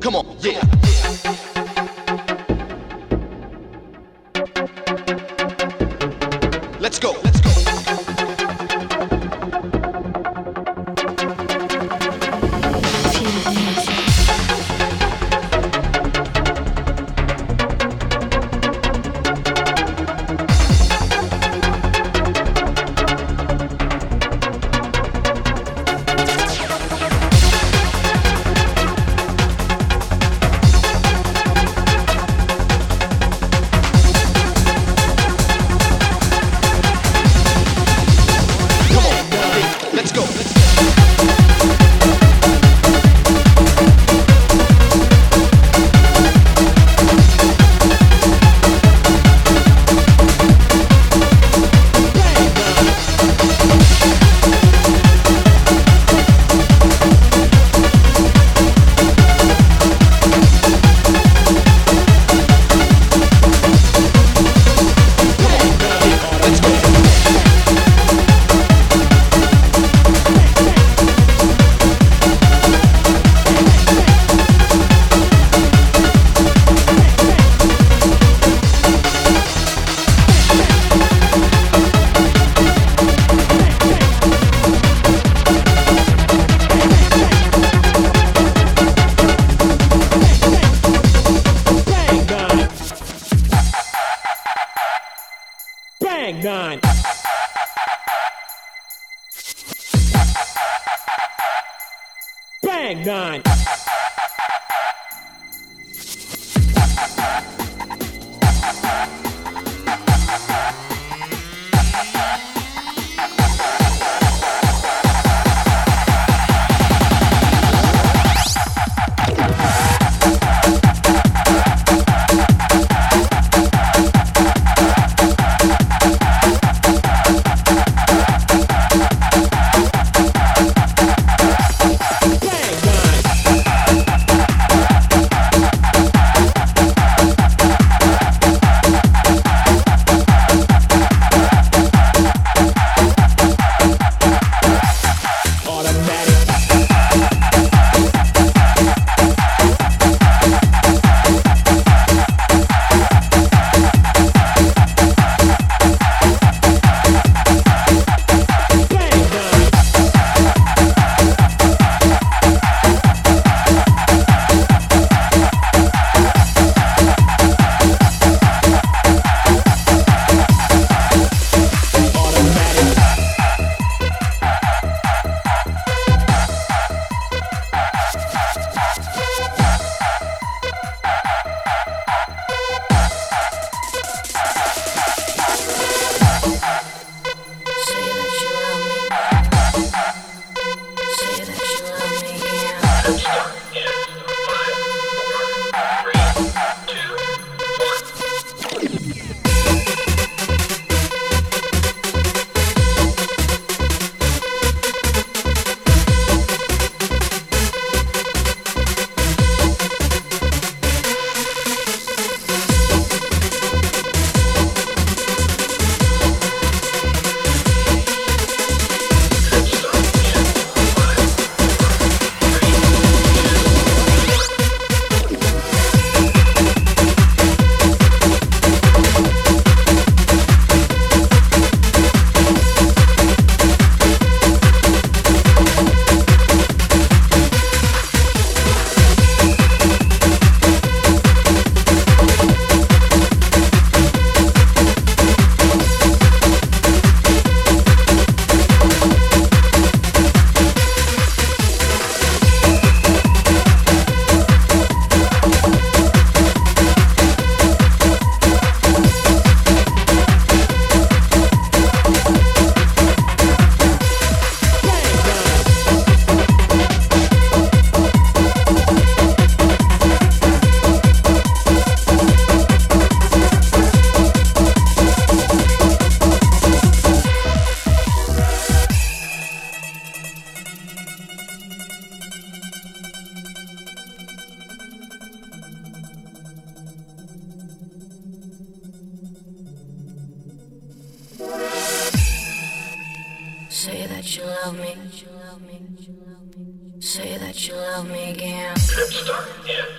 Come on, yeah. Let's go. You love me. Say that you love me again. Start in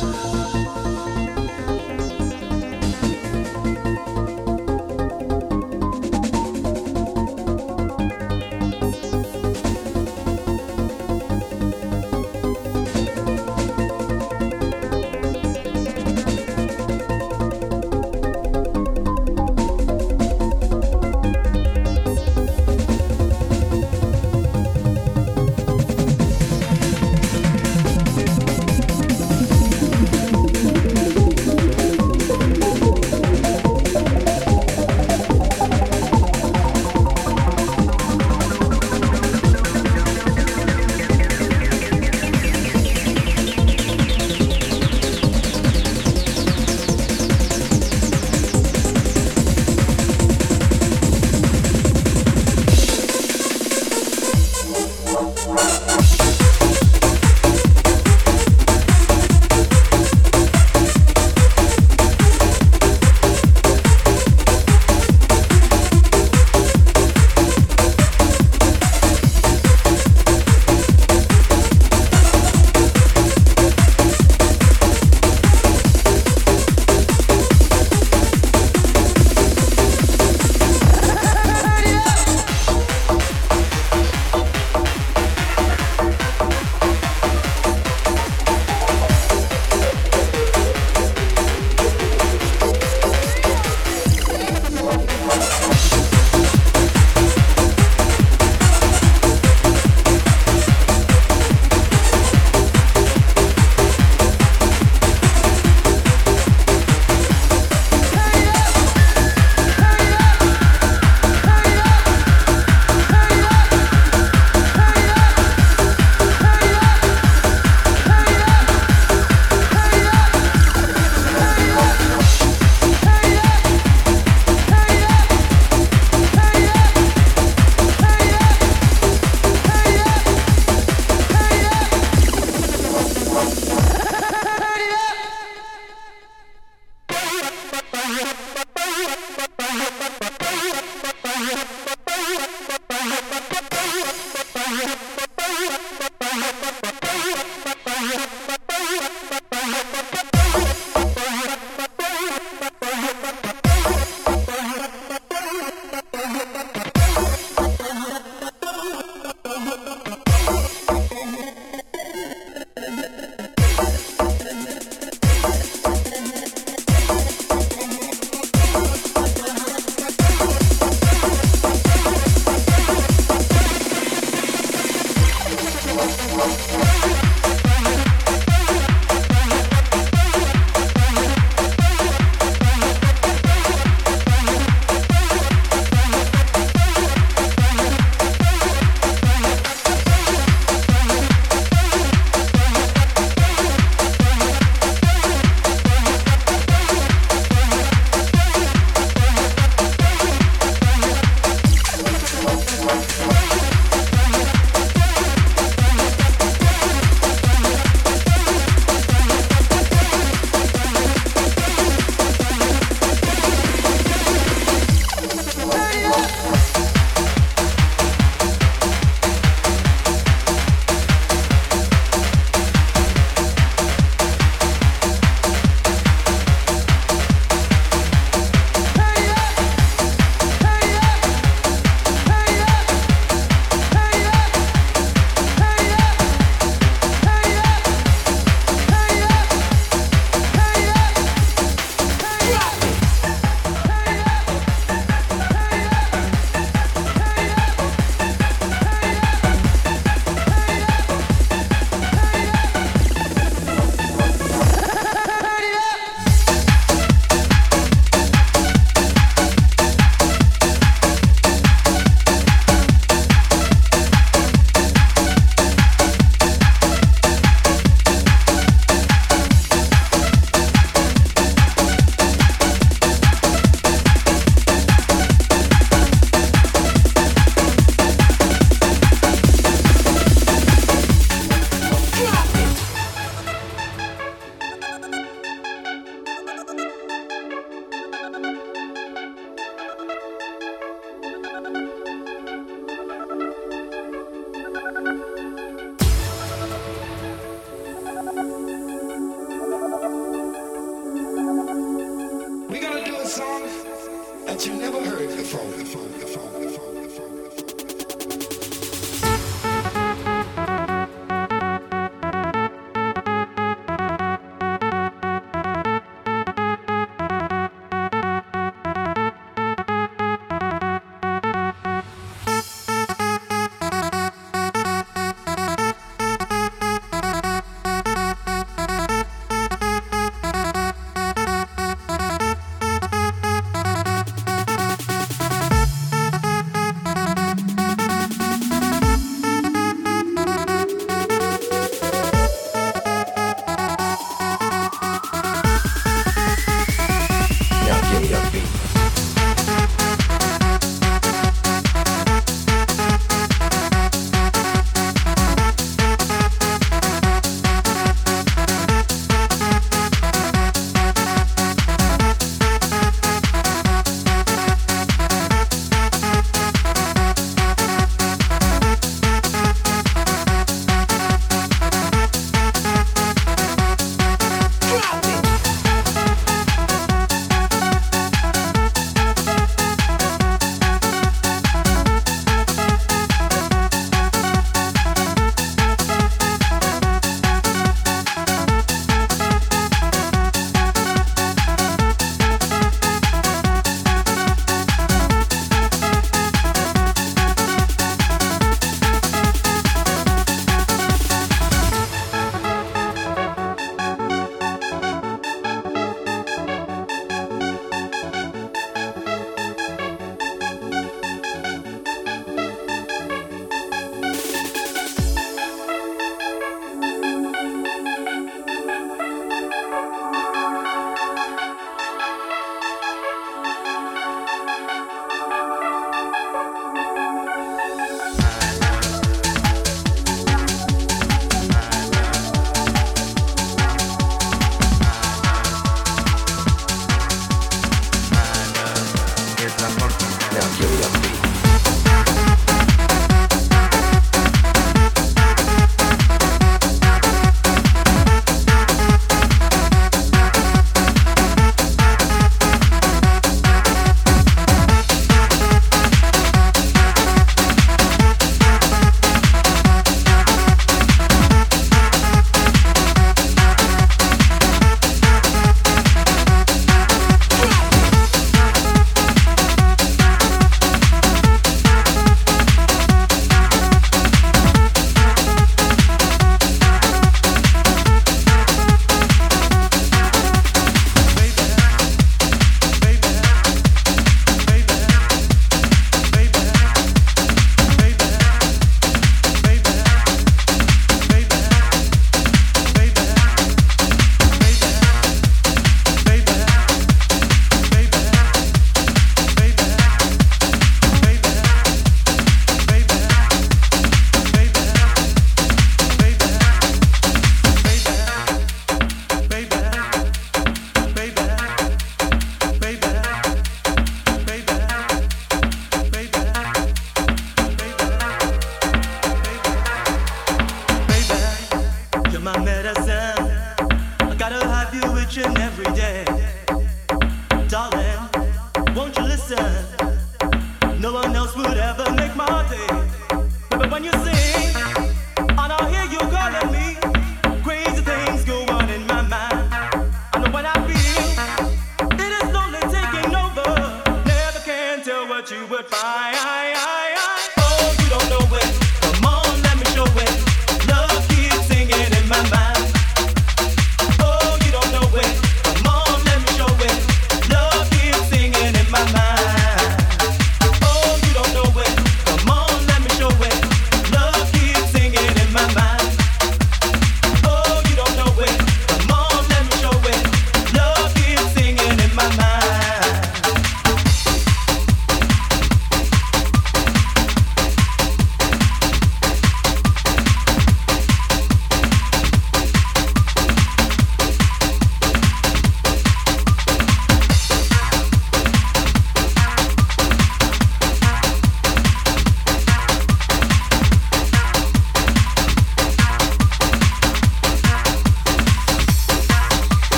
Thank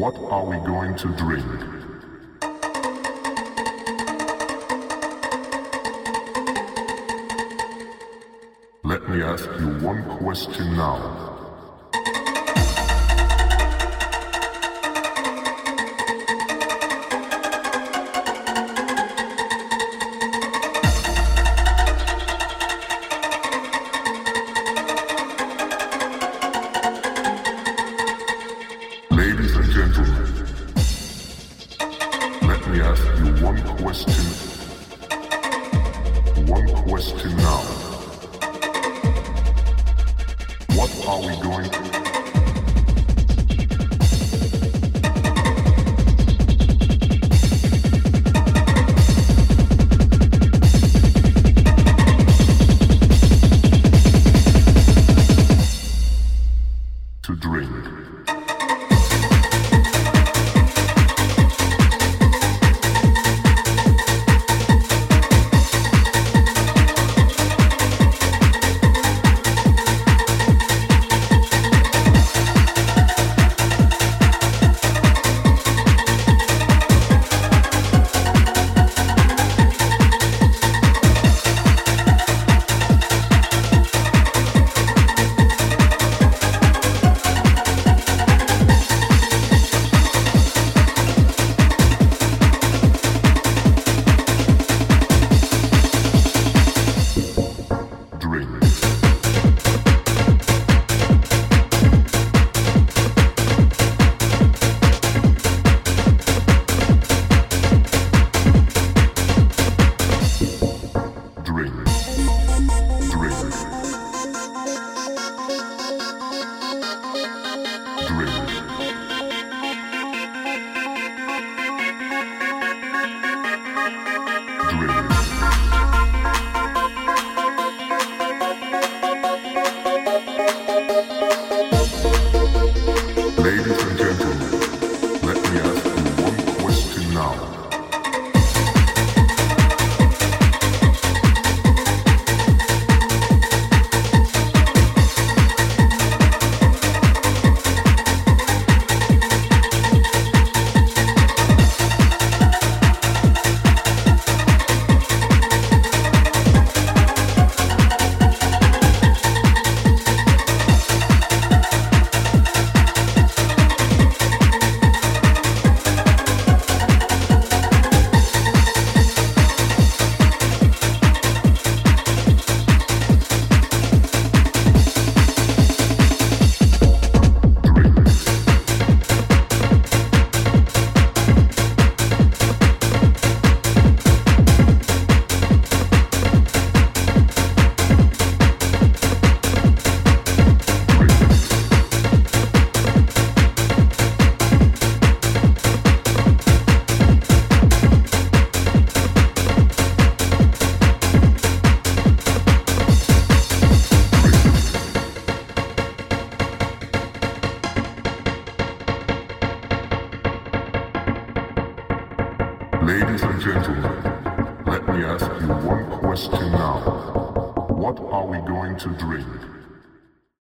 What are we going to drink? Let me ask you one question now.